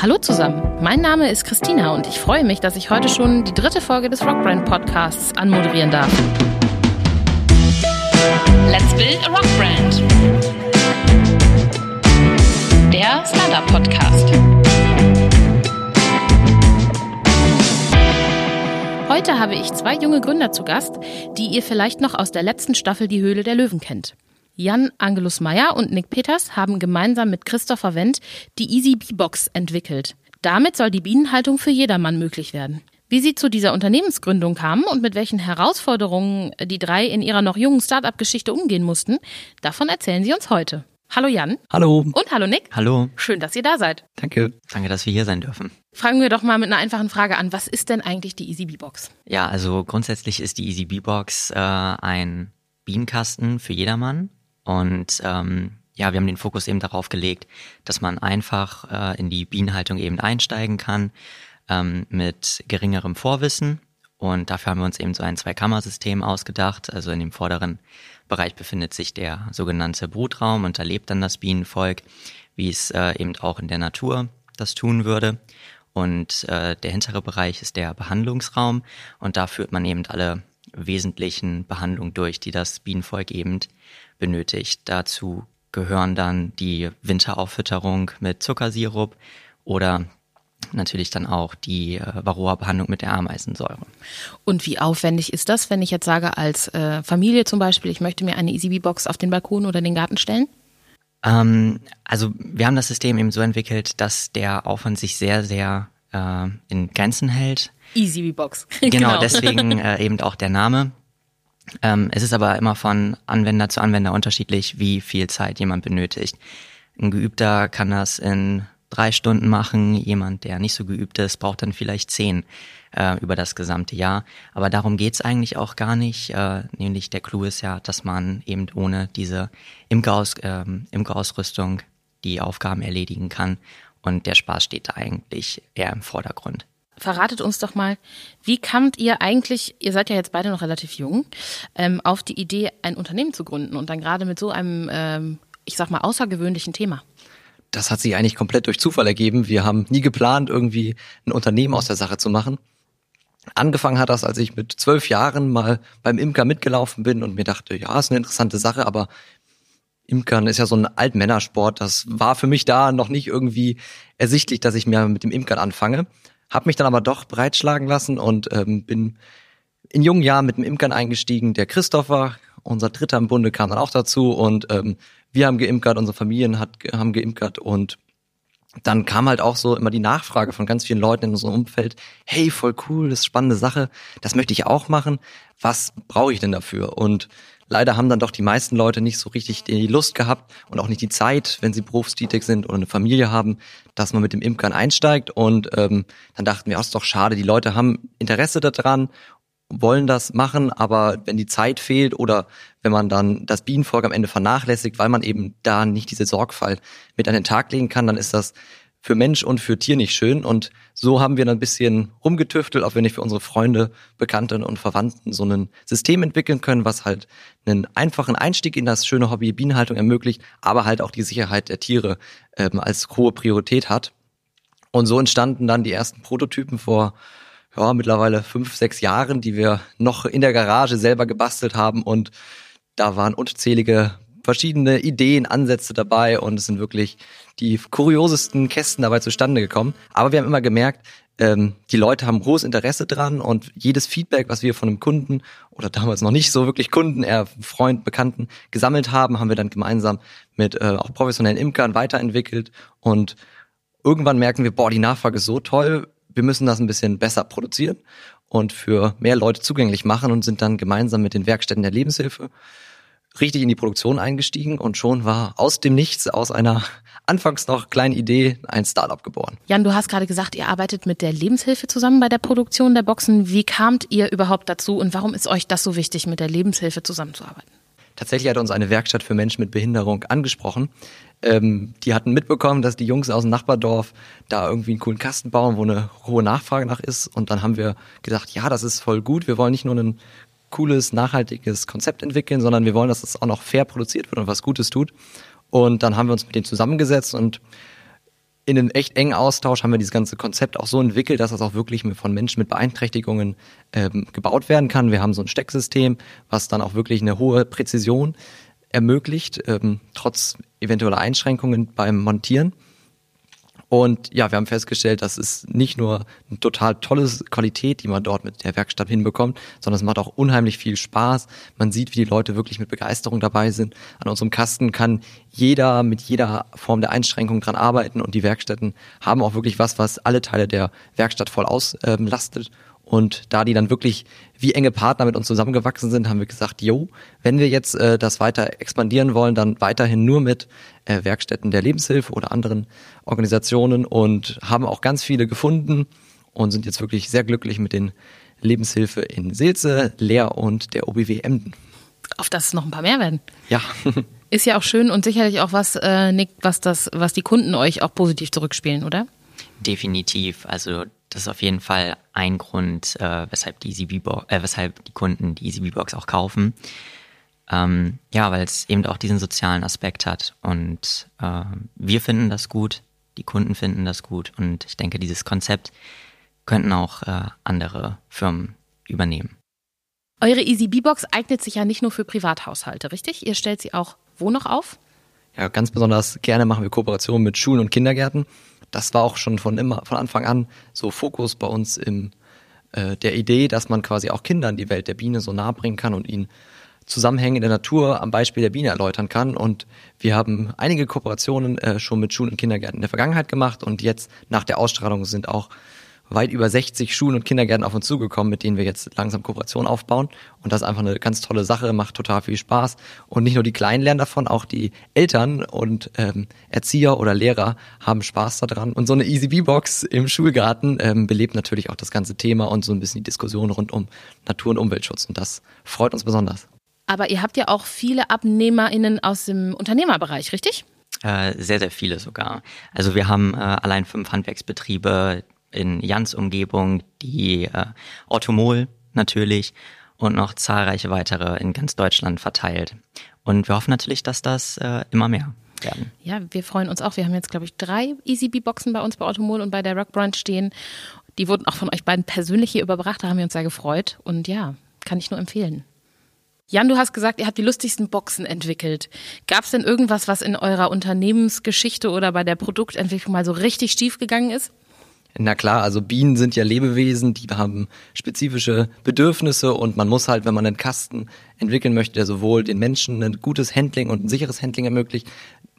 Hallo zusammen, mein Name ist Christina und ich freue mich, dass ich heute schon die dritte Folge des Rockbrand Podcasts anmoderieren darf. Let's build a Rockbrand. Der Startup Podcast. Heute habe ich zwei junge Gründer zu Gast, die ihr vielleicht noch aus der letzten Staffel Die Höhle der Löwen kennt. Jan Angelus Meyer und Nick Peters haben gemeinsam mit Christopher Wendt die Easy Bee Box entwickelt. Damit soll die Bienenhaltung für jedermann möglich werden. Wie sie zu dieser Unternehmensgründung kamen und mit welchen Herausforderungen die drei in ihrer noch jungen Start-up-Geschichte umgehen mussten, davon erzählen sie uns heute. Hallo Jan. Hallo. Und hallo Nick. Hallo. Schön, dass ihr da seid. Danke. Danke, dass wir hier sein dürfen. Fragen wir doch mal mit einer einfachen Frage an. Was ist denn eigentlich die Easy Bee Box? Ja, also grundsätzlich ist die Easy Bee Box äh, ein Bienenkasten für jedermann. Und ähm, ja, wir haben den Fokus eben darauf gelegt, dass man einfach äh, in die Bienenhaltung eben einsteigen kann ähm, mit geringerem Vorwissen. Und dafür haben wir uns eben so ein Zweikammersystem ausgedacht. Also in dem vorderen Bereich befindet sich der sogenannte Brutraum und da lebt dann das Bienenvolk, wie es äh, eben auch in der Natur das tun würde. Und äh, der hintere Bereich ist der Behandlungsraum und da führt man eben alle wesentlichen Behandlungen durch, die das Bienenvolk eben benötigt. Dazu gehören dann die Winterauffütterung mit Zuckersirup oder natürlich dann auch die äh, Varroa-Behandlung mit der Ameisensäure. Und wie aufwendig ist das, wenn ich jetzt sage, als äh, Familie zum Beispiel, ich möchte mir eine EasyBee-Box auf den Balkon oder den Garten stellen? Ähm, also wir haben das System eben so entwickelt, dass der Aufwand sich sehr, sehr äh, in Grenzen hält. EasyBee-Box. genau, genau, deswegen äh, eben auch der Name. Ähm, es ist aber immer von Anwender zu Anwender unterschiedlich, wie viel Zeit jemand benötigt. Ein Geübter kann das in drei Stunden machen. Jemand, der nicht so geübt ist, braucht dann vielleicht zehn äh, über das gesamte Jahr. Aber darum geht's eigentlich auch gar nicht. Äh, nämlich der Clou ist ja, dass man eben ohne diese Imkeraus, äh, Imkerausrüstung die Aufgaben erledigen kann. Und der Spaß steht da eigentlich eher im Vordergrund. Verratet uns doch mal, wie kamt ihr eigentlich, ihr seid ja jetzt beide noch relativ jung, ähm, auf die Idee, ein Unternehmen zu gründen und dann gerade mit so einem, ähm, ich sag mal, außergewöhnlichen Thema? das hat sich eigentlich komplett durch Zufall ergeben. Wir haben nie geplant, irgendwie ein Unternehmen aus der Sache zu machen. Angefangen hat das, als ich mit zwölf Jahren mal beim Imker mitgelaufen bin und mir dachte, ja, ist eine interessante Sache, aber Imkern ist ja so ein Altmännersport. Das war für mich da noch nicht irgendwie ersichtlich, dass ich mir mit dem Imkern anfange. Hab mich dann aber doch breitschlagen lassen und ähm, bin in jungen Jahren mit dem Imkern eingestiegen. Der Christopher, unser Dritter im Bunde, kam dann auch dazu und ähm, wir haben geimkert, unsere Familien hat, haben geimkert und dann kam halt auch so immer die Nachfrage von ganz vielen Leuten in unserem Umfeld, hey, voll cool, das ist spannende Sache, das möchte ich auch machen, was brauche ich denn dafür? Und leider haben dann doch die meisten Leute nicht so richtig die Lust gehabt und auch nicht die Zeit, wenn sie berufstätig sind oder eine Familie haben, dass man mit dem Imkern einsteigt. Und ähm, dann dachten wir, oh, ist doch schade, die Leute haben Interesse daran wollen das machen, aber wenn die Zeit fehlt oder wenn man dann das Bienenvolk am Ende vernachlässigt, weil man eben da nicht diese Sorgfalt mit an den Tag legen kann, dann ist das für Mensch und für Tier nicht schön. Und so haben wir dann ein bisschen rumgetüftelt, auch wenn ich für unsere Freunde, Bekannten und Verwandten so ein System entwickeln können, was halt einen einfachen Einstieg in das schöne Hobby Bienenhaltung ermöglicht, aber halt auch die Sicherheit der Tiere ähm, als hohe Priorität hat. Und so entstanden dann die ersten Prototypen vor ja, mittlerweile fünf, sechs Jahren, die wir noch in der Garage selber gebastelt haben. Und da waren unzählige verschiedene Ideen, Ansätze dabei. Und es sind wirklich die kuriosesten Kästen dabei zustande gekommen. Aber wir haben immer gemerkt, ähm, die Leute haben hohes Interesse dran. Und jedes Feedback, was wir von einem Kunden oder damals noch nicht so wirklich Kunden, eher Freund, Bekannten gesammelt haben, haben wir dann gemeinsam mit äh, auch professionellen Imkern weiterentwickelt. Und irgendwann merken wir, boah, die Nachfrage ist so toll, wir müssen das ein bisschen besser produzieren und für mehr Leute zugänglich machen und sind dann gemeinsam mit den Werkstätten der Lebenshilfe richtig in die Produktion eingestiegen und schon war aus dem Nichts, aus einer anfangs noch kleinen Idee, ein Startup geboren. Jan, du hast gerade gesagt, ihr arbeitet mit der Lebenshilfe zusammen bei der Produktion der Boxen. Wie kamt ihr überhaupt dazu und warum ist euch das so wichtig, mit der Lebenshilfe zusammenzuarbeiten? Tatsächlich hat uns eine Werkstatt für Menschen mit Behinderung angesprochen. Ähm, die hatten mitbekommen, dass die Jungs aus dem Nachbardorf da irgendwie einen coolen Kasten bauen, wo eine hohe Nachfrage nach ist. Und dann haben wir gesagt, ja, das ist voll gut. Wir wollen nicht nur ein cooles, nachhaltiges Konzept entwickeln, sondern wir wollen, dass es das auch noch fair produziert wird und was Gutes tut. Und dann haben wir uns mit denen zusammengesetzt und in einem echt engen Austausch haben wir dieses ganze Konzept auch so entwickelt, dass das auch wirklich von Menschen mit Beeinträchtigungen ähm, gebaut werden kann. Wir haben so ein Stecksystem, was dann auch wirklich eine hohe Präzision ermöglicht, ähm, trotz eventueller Einschränkungen beim Montieren. Und ja, wir haben festgestellt, das ist nicht nur eine total tolle Qualität, die man dort mit der Werkstatt hinbekommt, sondern es macht auch unheimlich viel Spaß. Man sieht, wie die Leute wirklich mit Begeisterung dabei sind. An unserem Kasten kann jeder mit jeder Form der Einschränkung dran arbeiten und die Werkstätten haben auch wirklich was, was alle Teile der Werkstatt voll auslastet. Ähm, und da die dann wirklich wie enge Partner mit uns zusammengewachsen sind, haben wir gesagt, jo, wenn wir jetzt äh, das weiter expandieren wollen, dann weiterhin nur mit äh, Werkstätten der Lebenshilfe oder anderen Organisationen und haben auch ganz viele gefunden und sind jetzt wirklich sehr glücklich mit den Lebenshilfe in Silze, Leer und der OBW Emden. Auf das es noch ein paar mehr werden. Ja. Ist ja auch schön und sicherlich auch was, äh, Nick, was das, was die Kunden euch auch positiv zurückspielen, oder? Definitiv. Also das ist auf jeden Fall ein Grund, äh, weshalb die EasyB äh, weshalb die Kunden die EasyB-Box auch kaufen. Ähm, ja, weil es eben auch diesen sozialen Aspekt hat. Und äh, wir finden das gut, die Kunden finden das gut und ich denke, dieses Konzept könnten auch äh, andere Firmen übernehmen. Eure EasyB-Box eignet sich ja nicht nur für Privathaushalte, richtig? Ihr stellt sie auch wo noch auf? Ja, ganz besonders gerne machen wir Kooperationen mit Schulen und Kindergärten das war auch schon von immer, von Anfang an so Fokus bei uns im äh, der Idee, dass man quasi auch Kindern die Welt der Biene so nahe bringen kann und ihnen Zusammenhänge in der Natur am Beispiel der Biene erläutern kann. Und wir haben einige Kooperationen äh, schon mit Schulen und Kindergärten in der Vergangenheit gemacht und jetzt nach der Ausstrahlung sind auch weit über 60 Schulen und Kindergärten auf uns zugekommen, mit denen wir jetzt langsam Kooperation aufbauen. Und das ist einfach eine ganz tolle Sache, macht total viel Spaß. Und nicht nur die Kleinen lernen davon, auch die Eltern und ähm, Erzieher oder Lehrer haben Spaß daran. Und so eine EasyB-Box im Schulgarten ähm, belebt natürlich auch das ganze Thema und so ein bisschen die Diskussion rund um Natur- und Umweltschutz. Und das freut uns besonders. Aber ihr habt ja auch viele AbnehmerInnen aus dem Unternehmerbereich, richtig? Äh, sehr, sehr viele sogar. Also wir haben äh, allein fünf Handwerksbetriebe, in Jans Umgebung, die äh, Automol natürlich und noch zahlreiche weitere in ganz Deutschland verteilt. Und wir hoffen natürlich, dass das äh, immer mehr werden. Ja, wir freuen uns auch. Wir haben jetzt, glaube ich, drei EasyB-Boxen bei uns bei Automol und bei der Rockbrand stehen. Die wurden auch von euch beiden persönlich hier überbracht. Da haben wir uns sehr gefreut. Und ja, kann ich nur empfehlen. Jan, du hast gesagt, ihr habt die lustigsten Boxen entwickelt. Gab es denn irgendwas, was in eurer Unternehmensgeschichte oder bei der Produktentwicklung mal so richtig schief gegangen ist? Na klar, also Bienen sind ja Lebewesen, die haben spezifische Bedürfnisse und man muss halt, wenn man einen Kasten entwickeln möchte, der sowohl den Menschen ein gutes Handling und ein sicheres Handling ermöglicht,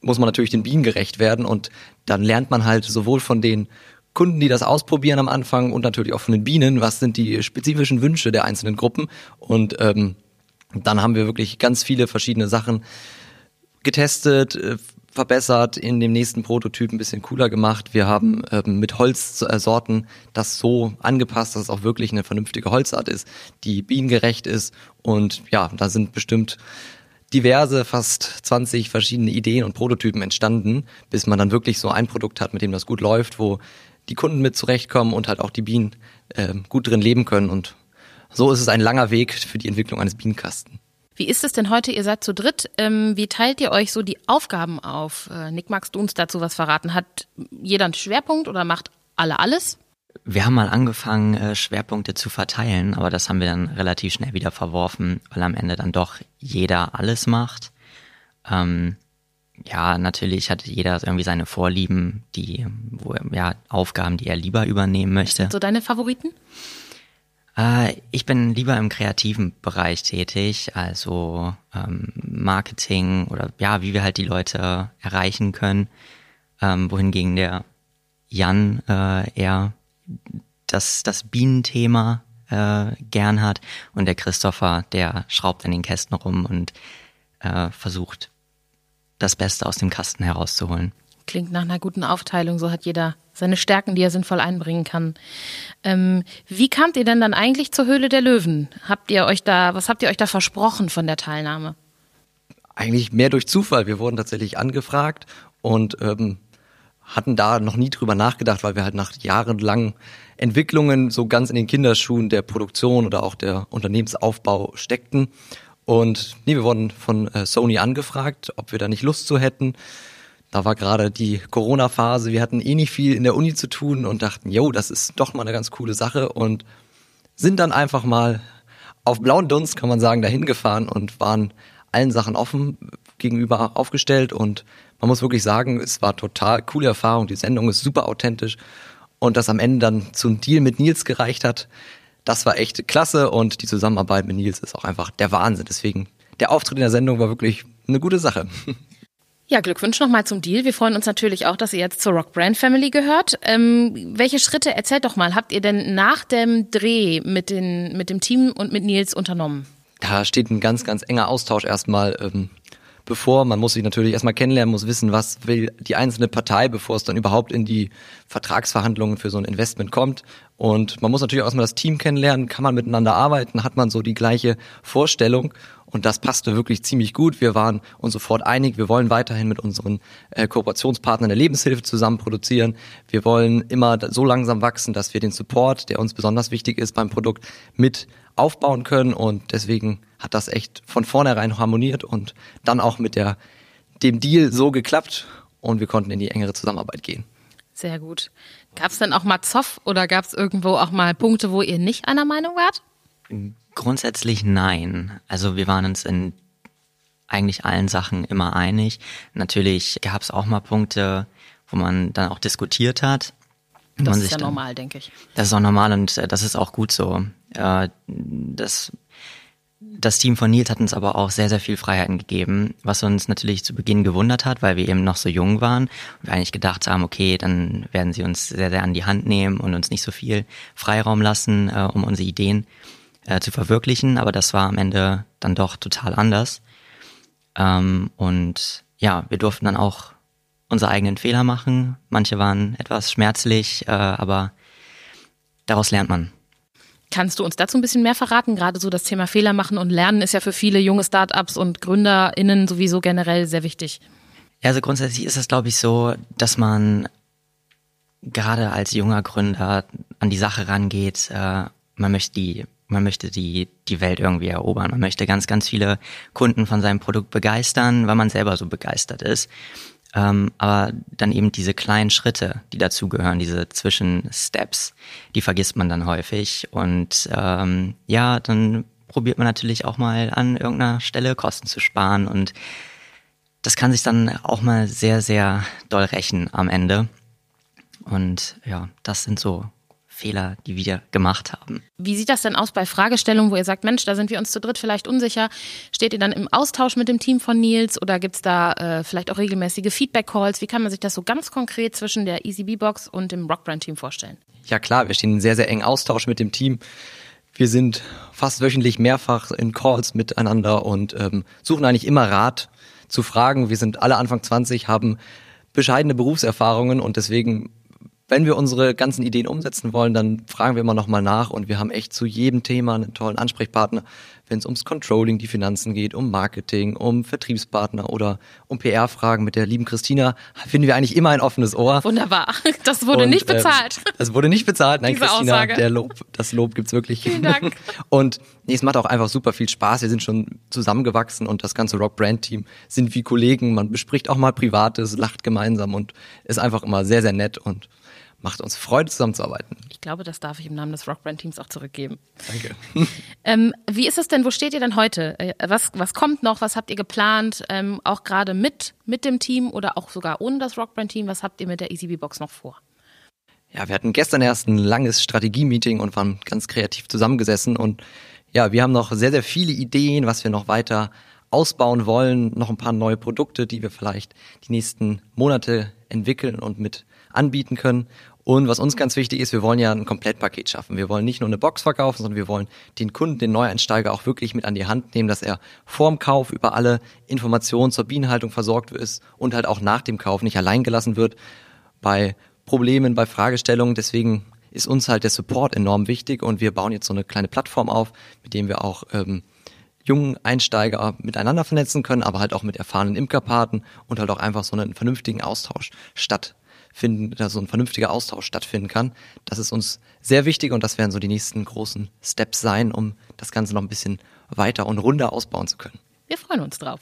muss man natürlich den Bienen gerecht werden und dann lernt man halt sowohl von den Kunden, die das ausprobieren am Anfang und natürlich auch von den Bienen, was sind die spezifischen Wünsche der einzelnen Gruppen und ähm, dann haben wir wirklich ganz viele verschiedene Sachen getestet, äh, verbessert, in dem nächsten Prototyp ein bisschen cooler gemacht. Wir haben ähm, mit Holzsorten das so angepasst, dass es auch wirklich eine vernünftige Holzart ist, die bienengerecht ist. Und ja, da sind bestimmt diverse, fast 20 verschiedene Ideen und Prototypen entstanden, bis man dann wirklich so ein Produkt hat, mit dem das gut läuft, wo die Kunden mit zurechtkommen und halt auch die Bienen äh, gut drin leben können. Und so ist es ein langer Weg für die Entwicklung eines Bienenkasten. Wie ist es denn heute? Ihr seid zu dritt. Ähm, wie teilt ihr euch so die Aufgaben auf? Äh, Nick, magst du uns dazu was verraten? Hat jeder einen Schwerpunkt oder macht alle alles? Wir haben mal angefangen, äh, Schwerpunkte zu verteilen, aber das haben wir dann relativ schnell wieder verworfen, weil am Ende dann doch jeder alles macht. Ähm, ja, natürlich hat jeder irgendwie seine Vorlieben, die, wo, ja, Aufgaben, die er lieber übernehmen möchte. So deine Favoriten? Äh, ich bin lieber im kreativen Bereich tätig, also ähm, Marketing oder ja, wie wir halt die Leute erreichen können, ähm, wohingegen der Jan äh, eher das, das Bienenthema äh, gern hat und der Christopher, der schraubt an den Kästen rum und äh, versucht, das Beste aus dem Kasten herauszuholen. Klingt nach einer guten Aufteilung, so hat jeder seine Stärken, die er sinnvoll einbringen kann. Ähm, wie kamt ihr denn dann eigentlich zur Höhle der Löwen? Habt ihr euch da, was habt ihr euch da versprochen von der Teilnahme? Eigentlich mehr durch Zufall. Wir wurden tatsächlich angefragt und ähm, hatten da noch nie drüber nachgedacht, weil wir halt nach jahrelangen Entwicklungen so ganz in den Kinderschuhen der Produktion oder auch der Unternehmensaufbau steckten. Und nee, wir wurden von äh, Sony angefragt, ob wir da nicht Lust zu hätten Da war gerade die Corona-Phase. Wir hatten eh nicht viel in der Uni zu tun und dachten, yo, das ist doch mal eine ganz coole Sache und sind dann einfach mal auf blauen Dunst, kann man sagen, dahin gefahren und waren allen Sachen offen gegenüber aufgestellt und man muss wirklich sagen, es war total coole Erfahrung. Die Sendung ist super authentisch und das am Ende dann zum Deal mit Nils gereicht hat, das war echt klasse und die Zusammenarbeit mit Nils ist auch einfach der Wahnsinn. Deswegen, der Auftritt in der Sendung war wirklich eine gute Sache. Ja, Glückwunsch nochmal zum Deal. Wir freuen uns natürlich auch, dass ihr jetzt zur Rock Brand Family gehört. Ähm, welche Schritte, erzählt doch mal, habt ihr denn nach dem Dreh mit, den, mit dem Team und mit Nils unternommen? Da steht ein ganz, ganz enger Austausch erstmal ähm, bevor. Man muss sich natürlich erstmal kennenlernen, muss wissen, was will die einzelne Partei, bevor es dann überhaupt in die Vertragsverhandlungen für so ein Investment kommt. Und man muss natürlich auch erstmal das Team kennenlernen, kann man miteinander arbeiten, hat man so die gleiche Vorstellung. Und das passte wirklich ziemlich gut. Wir waren uns sofort einig, wir wollen weiterhin mit unseren äh, Kooperationspartnern der Lebenshilfe zusammen produzieren. Wir wollen immer so langsam wachsen, dass wir den Support, der uns besonders wichtig ist beim Produkt, mit aufbauen können. Und deswegen hat das echt von vornherein harmoniert und dann auch mit der, dem Deal so geklappt und wir konnten in die engere Zusammenarbeit gehen. Sehr gut. Gab es denn auch mal Zoff oder gab es irgendwo auch mal Punkte, wo ihr nicht einer Meinung wart? Grundsätzlich nein. Also wir waren uns in eigentlich allen Sachen immer einig. Natürlich gab es auch mal Punkte, wo man dann auch diskutiert hat. Das ist ja dann, normal, denke ich. Das ist auch normal und äh, das ist auch gut so. Äh, das das Team von Nils hat uns aber auch sehr, sehr viel Freiheiten gegeben, was uns natürlich zu Beginn gewundert hat, weil wir eben noch so jung waren und wir eigentlich gedacht haben, okay, dann werden sie uns sehr, sehr an die Hand nehmen und uns nicht so viel Freiraum lassen, äh, um unsere Ideen äh, zu verwirklichen. Aber das war am Ende dann doch total anders. Ähm, und ja, wir durften dann auch unsere eigenen Fehler machen. Manche waren etwas schmerzlich, äh, aber daraus lernt man. Kannst du uns dazu ein bisschen mehr verraten? Gerade so das Thema Fehler machen und lernen ist ja für viele junge Startups und GründerInnen sowieso generell sehr wichtig. Ja, also grundsätzlich ist es, glaube ich, so, dass man gerade als junger Gründer an die Sache rangeht, äh, man möchte die, man möchte die, die Welt irgendwie erobern. Man möchte ganz, ganz viele Kunden von seinem Produkt begeistern, weil man selber so begeistert ist. Ähm, aber dann eben diese kleinen Schritte, die dazugehören, diese Zwischensteps, die vergisst man dann häufig. Und ähm, ja, dann probiert man natürlich auch mal an irgendeiner Stelle Kosten zu sparen. Und das kann sich dann auch mal sehr, sehr doll rächen am Ende. Und ja, das sind so Fehler, die wir gemacht haben. Wie sieht das denn aus bei Fragestellungen, wo ihr sagt, Mensch, da sind wir uns zu dritt vielleicht unsicher? Steht ihr dann im Austausch mit dem Team von Nils oder gibt es da äh, vielleicht auch regelmäßige Feedback-Calls? Wie kann man sich das so ganz konkret zwischen der EasyB-Box und dem Rockbrand-Team vorstellen? Ja klar, wir stehen in sehr, sehr engen Austausch mit dem Team. Wir sind fast wöchentlich mehrfach in Calls miteinander und ähm, suchen eigentlich immer Rat zu Fragen. Wir sind alle Anfang 20, haben bescheidene Berufserfahrungen und deswegen wenn wir unsere ganzen Ideen umsetzen wollen, dann fragen wir immer nochmal nach und wir haben echt zu jedem Thema einen tollen Ansprechpartner, wenn es ums Controlling, die Finanzen geht, um Marketing, um Vertriebspartner oder um PR-Fragen mit der lieben Christina, finden wir eigentlich immer ein offenes Ohr. Wunderbar. Das wurde und, nicht ähm, bezahlt. Ähm, das wurde nicht bezahlt. Nein, Diese Christina, Aussage. der Lob, das Lob gibt's wirklich. Vielen Dank. Und nee, es macht auch einfach super viel Spaß. Wir sind schon zusammengewachsen und das ganze Rock Brand Team sind wie Kollegen. Man bespricht auch mal Privates, lacht gemeinsam und ist einfach immer sehr, sehr nett und macht uns Freude, zusammenzuarbeiten. Ich glaube, das darf ich im Namen des Rockbrand-Teams auch zurückgeben. Danke. ähm, wie ist es denn, wo steht ihr denn heute? Äh, was, was kommt noch? Was habt ihr geplant? Ähm, auch gerade mit, mit dem Team oder auch sogar ohne das Rockbrand-Team? Was habt ihr mit der EasyB-Box noch vor? Ja, wir hatten gestern erst ein langes Strategie-Meeting und waren ganz kreativ zusammengesessen und ja, wir haben noch sehr, sehr viele Ideen, was wir noch weiter ausbauen wollen, noch ein paar neue Produkte, die wir vielleicht die nächsten Monate entwickeln und mit anbieten können. Und was uns ganz wichtig ist, wir wollen ja ein Komplettpaket schaffen. Wir wollen nicht nur eine Box verkaufen, sondern wir wollen den Kunden, den Neueinsteiger auch wirklich mit an die Hand nehmen, dass er vorm Kauf über alle Informationen zur Bienenhaltung versorgt ist und halt auch nach dem Kauf nicht allein gelassen wird bei Problemen, bei Fragestellungen. Deswegen ist uns halt der Support enorm wichtig und wir bauen jetzt so eine kleine Plattform auf, mit dem wir auch ähm, jungen Einsteiger miteinander vernetzen können, aber halt auch mit erfahrenen Imkerpaten und halt auch einfach so einen vernünftigen Austausch statt finden, da so ein vernünftiger Austausch stattfinden kann. Das ist uns sehr wichtig und das werden so die nächsten großen Steps sein, um das Ganze noch ein bisschen weiter und runder ausbauen zu können. Wir freuen uns drauf.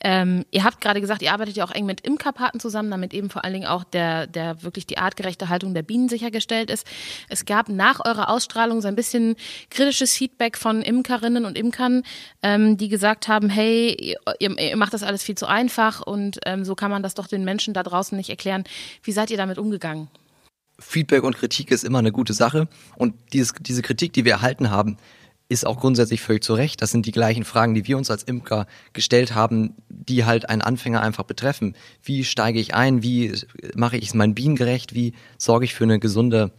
Ähm, ihr habt gerade gesagt, ihr arbeitet ja auch eng mit Imkerpaten zusammen, damit eben vor allen Dingen auch der, der wirklich die artgerechte Haltung der Bienen sichergestellt ist. Es gab nach eurer Ausstrahlung so ein bisschen kritisches Feedback von Imkerinnen und Imkern, ähm, die gesagt haben, hey, ihr, ihr, macht das alles viel zu einfach und ähm, so kann man das doch den Menschen da draußen nicht erklären. Wie seid ihr damit umgegangen? Feedback und Kritik ist immer eine gute Sache und dieses, diese Kritik, die wir erhalten haben, ist auch grundsätzlich völlig zu Recht. Das sind die gleichen Fragen, die wir uns als Imker gestellt haben, die halt einen Anfänger einfach betreffen. Wie steige ich ein? Wie mache ich es meinen Bienen gerecht? Wie sorge ich für eine gesunde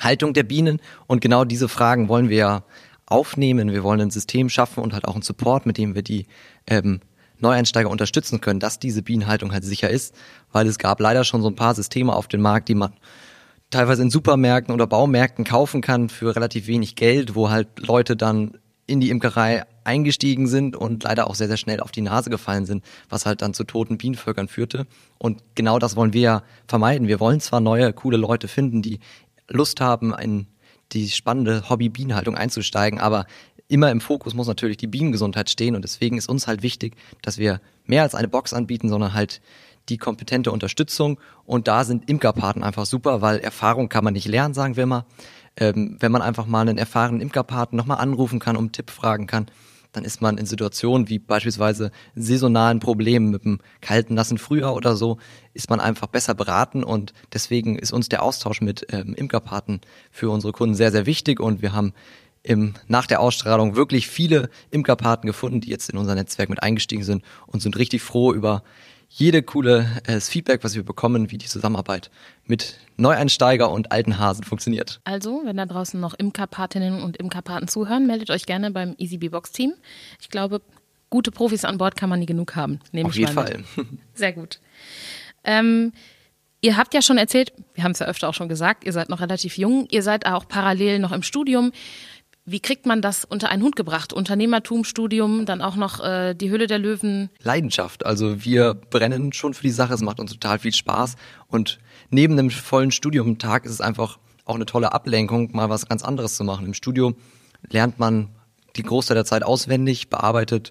Haltung der Bienen? Und genau diese Fragen wollen wir aufnehmen. Wir wollen ein System schaffen und halt auch einen Support, mit dem wir die ähm, Neueinsteiger unterstützen können, dass diese Bienenhaltung halt sicher ist, weil es gab leider schon so ein paar Systeme auf dem Markt, die man teilweise in Supermärkten oder Baumärkten kaufen kann für relativ wenig Geld, wo halt Leute dann in die Imkerei eingestiegen sind und leider auch sehr, sehr schnell auf die Nase gefallen sind, was halt dann zu toten Bienenvölkern führte. Und genau das wollen wir ja vermeiden. Wir wollen zwar neue, coole Leute finden, die Lust haben, in die spannende Hobby-Bienenhaltung einzusteigen, aber immer im Fokus muss natürlich die Bienengesundheit stehen und deswegen ist uns halt wichtig, dass wir mehr als eine Box anbieten, sondern halt die kompetente Unterstützung. Und da sind Imkerpaten einfach super, weil Erfahrung kann man nicht lernen, sagen wir immer. Ähm, wenn man einfach mal einen erfahrenen Imkerpaten nochmal anrufen kann, um Tipp fragen kann, dann ist man in Situationen wie beispielsweise saisonalen Problemen mit einem kalten, nassen Frühjahr oder so, ist man einfach besser beraten und deswegen ist uns der Austausch mit ähm, Imkerpaten für unsere Kunden sehr, sehr wichtig und wir haben im, nach der Ausstrahlung wirklich viele Imkerpaten gefunden, die jetzt in unser Netzwerk mit eingestiegen sind und sind richtig froh über jede coole äh, Feedback, was wir bekommen, wie die Zusammenarbeit mit Neueinsteiger und alten Hasen funktioniert. Also, wenn da draußen noch Imkerpatinnen und Imkerpaten zuhören, meldet euch gerne beim EasyBee Box Team. Ich glaube, gute Profis an Bord kann man nie genug haben. Nehme Auf jeden Fall. Sehr gut. Ähm, ihr habt ja schon erzählt, wir haben es ja öfter auch schon gesagt, ihr seid noch relativ jung, ihr seid auch parallel noch im Studium. Wie kriegt man das unter einen Hut gebracht? Unternehmertumstudium, dann auch noch äh, die Hülle der Löwen. Leidenschaft. Also wir brennen schon für die Sache. Es macht uns total viel Spaß. Und neben dem vollen Studiumtag ist es einfach auch eine tolle Ablenkung, mal was ganz anderes zu machen. Im Studio lernt man die Großteil der Zeit auswendig, bearbeitet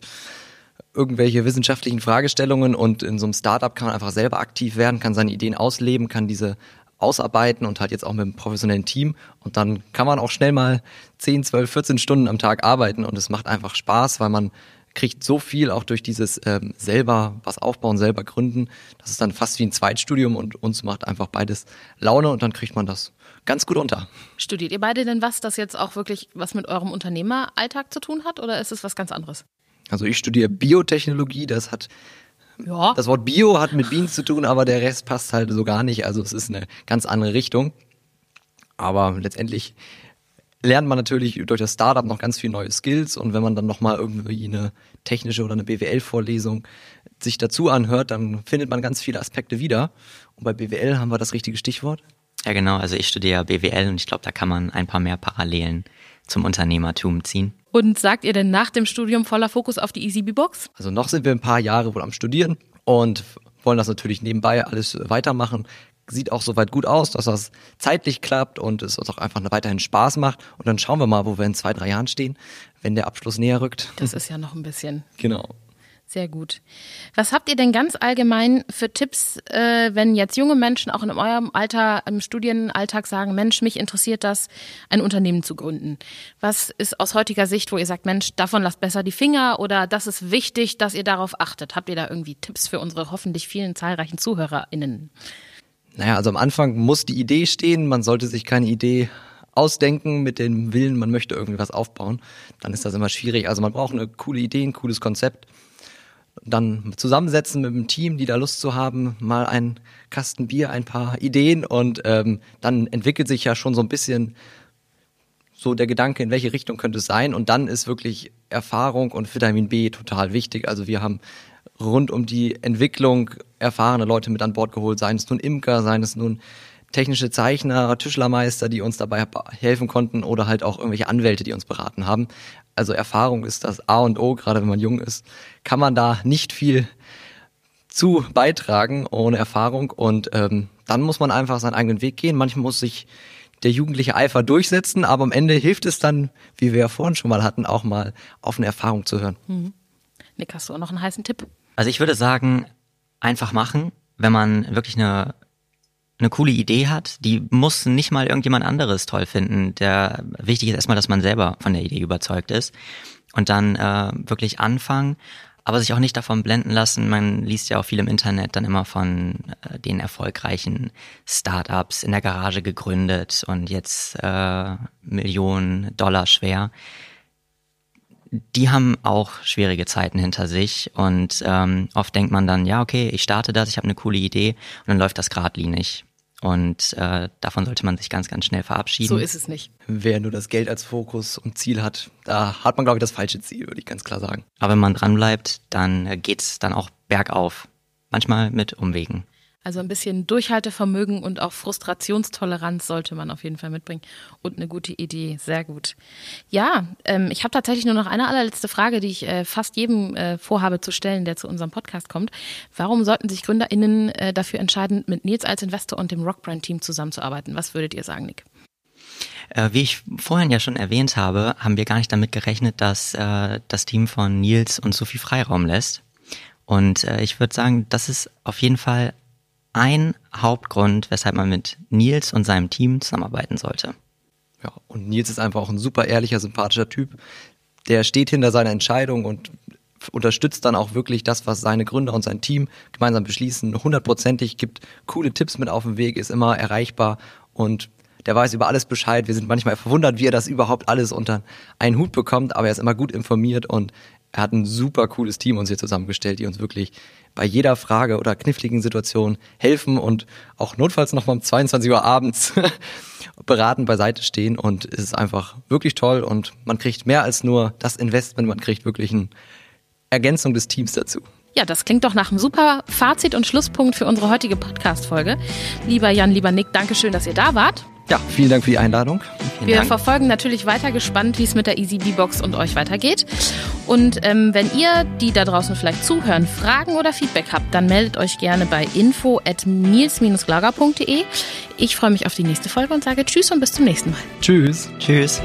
irgendwelche wissenschaftlichen Fragestellungen und in so einem Startup kann man einfach selber aktiv werden, kann seine Ideen ausleben, kann diese ausarbeiten und halt jetzt auch mit einem professionellen Team. Und dann kann man auch schnell mal 10, 12, 14 Stunden am Tag arbeiten und es macht einfach Spaß, weil man kriegt so viel auch durch dieses ähm, selber was aufbauen, selber gründen. Das ist dann fast wie ein Zweitstudium und uns macht einfach beides Laune und dann kriegt man das ganz gut unter. Studiert ihr beide denn was, das jetzt auch wirklich was mit eurem Unternehmeralltag zu tun hat oder ist es was ganz anderes? Also ich studiere Biotechnologie, das hat ja. Das Wort Bio hat mit Bienen zu tun, aber der Rest passt halt so gar nicht. Also es ist eine ganz andere Richtung. Aber letztendlich lernt man natürlich durch das Startup noch ganz viel neue Skills und wenn man dann nochmal irgendwie eine technische oder eine BWL-Vorlesung sich dazu anhört, dann findet man ganz viele Aspekte wieder. Und bei BWL haben wir das richtige Stichwort. Ja, genau. Also ich studiere BWL und ich glaube, da kann man ein paar mehr Parallelen zum Unternehmertum ziehen. Und sagt ihr denn nach dem Studium voller Fokus auf die EasyBee-Box? Also noch sind wir ein paar Jahre wohl am Studieren und wollen das natürlich nebenbei alles weitermachen. Sieht auch soweit gut aus, dass das zeitlich klappt und es uns auch einfach weiterhin Spaß macht. Und dann schauen wir mal, wo wir in zwei, drei Jahren stehen, wenn der Abschluss näher rückt. Das ist ja noch ein bisschen. Genau. Sehr gut. Was habt ihr denn ganz allgemein für Tipps, äh, wenn jetzt junge Menschen auch in eurem Alter, im Studienalltag sagen, Mensch, mich interessiert das, ein Unternehmen zu gründen? Was ist aus heutiger Sicht, wo ihr sagt, Mensch, davon lasst besser die Finger oder das ist wichtig, dass ihr darauf achtet? Habt ihr da irgendwie Tipps für unsere hoffentlich vielen zahlreichen ZuhörerInnen? Naja, also am Anfang muss die Idee stehen. Man sollte sich keine Idee ausdenken mit dem Willen, man möchte irgendwie was aufbauen. Dann ist das immer schwierig. Also man braucht eine coole Idee, ein cooles Konzept dann zusammensetzen mit einem Team, die da Lust zu haben, mal ein Kasten Bier, ein paar Ideen und ähm, dann entwickelt sich ja schon so ein bisschen so der Gedanke, in welche Richtung könnte es sein und dann ist wirklich Erfahrung und Vitamin B total wichtig. Also wir haben rund um die Entwicklung erfahrene Leute mit an Bord geholt, seien es nun Imker, seien es nun technische Zeichner, Tischlermeister, die uns dabei helfen konnten oder halt auch irgendwelche Anwälte, die uns beraten haben. Also Erfahrung ist das A und O, gerade wenn man jung ist, kann man da nicht viel zu beitragen ohne Erfahrung und ähm, dann muss man einfach seinen eigenen Weg gehen. Manchmal muss sich der jugendliche Eifer durchsetzen, aber am Ende hilft es dann, wie wir ja vorhin schon mal hatten, auch mal auf eine Erfahrung zu hören. Mhm. Nick, hast du auch noch einen heißen Tipp? Also ich würde sagen, einfach machen, wenn man wirklich eine eine coole Idee hat, die muss nicht mal irgendjemand anderes toll finden. Der wichtig ist erstmal, dass man selber von der Idee überzeugt ist und dann äh, wirklich anfangen, aber sich auch nicht davon blenden lassen. Man liest ja auch viel im Internet dann immer von äh, den erfolgreichen Startups in der Garage gegründet und jetzt äh, Millionen Dollar schwer. Die haben auch schwierige Zeiten hinter sich und ähm, oft denkt man dann, ja, okay, ich starte das, ich habe eine coole Idee und dann läuft das geradlinig. Und äh, davon sollte man sich ganz, ganz schnell verabschieden. So ist es nicht. Wer nur das Geld als Fokus und Ziel hat, da hat man, glaube ich, das falsche Ziel, würde ich ganz klar sagen. Aber wenn man dranbleibt, dann geht's dann auch bergauf. Manchmal mit Umwegen. Also ein bisschen Durchhaltevermögen und auch Frustrationstoleranz sollte man auf jeden Fall mitbringen. Und eine gute Idee, sehr gut. Ja, ähm, ich habe tatsächlich nur noch eine allerletzte Frage, die ich äh, fast jedem äh, vorhabe zu stellen, der zu unserem Podcast kommt. Warum sollten sich GründerInnen äh, dafür entscheiden, mit Nils als Investor und dem Rockbrand-Team zusammenzuarbeiten? Was würdet ihr sagen, Nick? Äh, wie ich vorhin ja schon erwähnt habe, haben wir gar nicht damit gerechnet, dass äh, das Team von Nils uns so viel Freiraum lässt. Und äh, ich würde sagen, das ist auf jeden Fall ein Hauptgrund, weshalb man mit Nils und seinem Team zusammenarbeiten sollte. Ja, und Nils ist einfach auch ein super ehrlicher, sympathischer Typ. Der steht hinter seiner Entscheidung und unterstützt dann auch wirklich das, was seine Gründer und sein Team gemeinsam beschließen. Hundertprozentig gibt coole Tipps mit auf den Weg, ist immer erreichbar und der weiß über alles Bescheid. Wir sind manchmal verwundert, wie er das überhaupt alles unter einen Hut bekommt, aber er ist immer gut informiert und er hat ein super cooles Team uns hier zusammengestellt, die uns wirklich bei jeder Frage oder kniffligen Situation helfen und auch notfalls noch mal um 22 Uhr abends beraten beiseite stehen und es ist einfach wirklich toll und man kriegt mehr als nur das Investment, man kriegt wirklich eine Ergänzung des Teams dazu. Ja, das klingt doch nach einem super Fazit und Schlusspunkt für unsere heutige Podcast-Folge. Lieber Jan, lieber Nick, danke schön, dass ihr da wart. Ja, vielen Dank für die Einladung. Vielen Wir Dank. verfolgen natürlich weiter gespannt, wie es mit der Easy B-Box und euch weitergeht. Und ähm, wenn ihr, die da draußen vielleicht zuhören, Fragen oder Feedback habt, dann meldet euch gerne bei info at nils-glager.de. Ich freue mich auf die nächste Folge und sage Tschüss und bis zum nächsten Mal. Tschüss. Tschüss.